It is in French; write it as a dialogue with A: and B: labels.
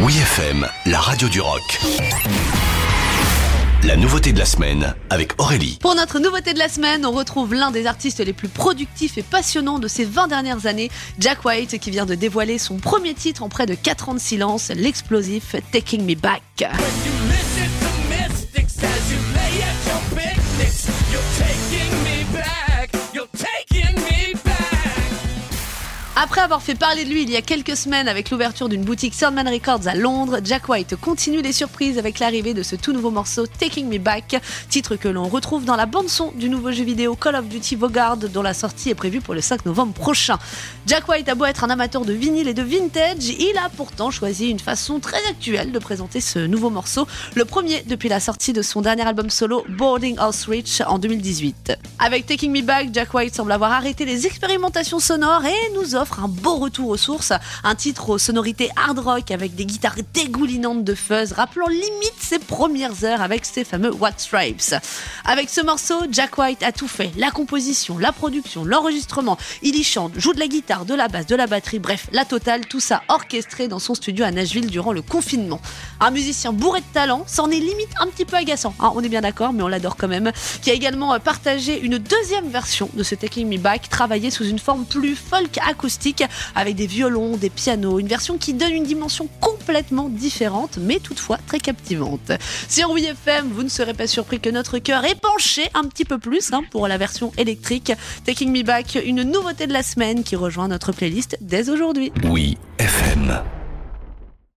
A: Oui FM, la radio du rock. La nouveauté de la semaine avec Aurélie.
B: Pour notre nouveauté de la semaine, on retrouve l'un des artistes les plus productifs et passionnants de ces 20 dernières années, Jack White, qui vient de dévoiler son premier titre en près de 4 ans de silence, l'explosif Taking Me Back. Après avoir fait parler de lui il y a quelques semaines avec l'ouverture d'une boutique Sandman Records à Londres, Jack White continue les surprises avec l'arrivée de ce tout nouveau morceau Taking Me Back, titre que l'on retrouve dans la bande-son du nouveau jeu vidéo Call of Duty Vanguard dont la sortie est prévue pour le 5 novembre prochain. Jack White a beau être un amateur de vinyle et de vintage, il a pourtant choisi une façon très actuelle de présenter ce nouveau morceau, le premier depuis la sortie de son dernier album solo Boarding House Reach en 2018. Avec Taking Me Back, Jack White semble avoir arrêté les expérimentations sonores et nous offre un beau retour aux sources, un titre aux sonorités hard rock avec des guitares dégoulinantes de fuzz, rappelant limite ses premières heures avec ses fameux White Stripes. Avec ce morceau, Jack White a tout fait, la composition, la production, l'enregistrement, il y chante, joue de la guitare, de la basse, de la batterie, bref, la totale, tout ça orchestré dans son studio à Nashville durant le confinement. Un musicien bourré de talent, c'en est limite un petit peu agaçant, hein, on est bien d'accord, mais on l'adore quand même, qui a également euh, partagé une deuxième version de ce Taking Me Back, travaillée sous une forme plus folk acoustique, avec des violons, des pianos, une version qui donne une dimension complètement différente, mais toutefois très captivante. Sur WFM, vous ne serez pas surpris que notre cœur est penché un petit peu plus hein, pour la version électrique. Taking Me Back, une nouveauté de la semaine qui rejoint notre playlist dès aujourd'hui.
A: Oui FM.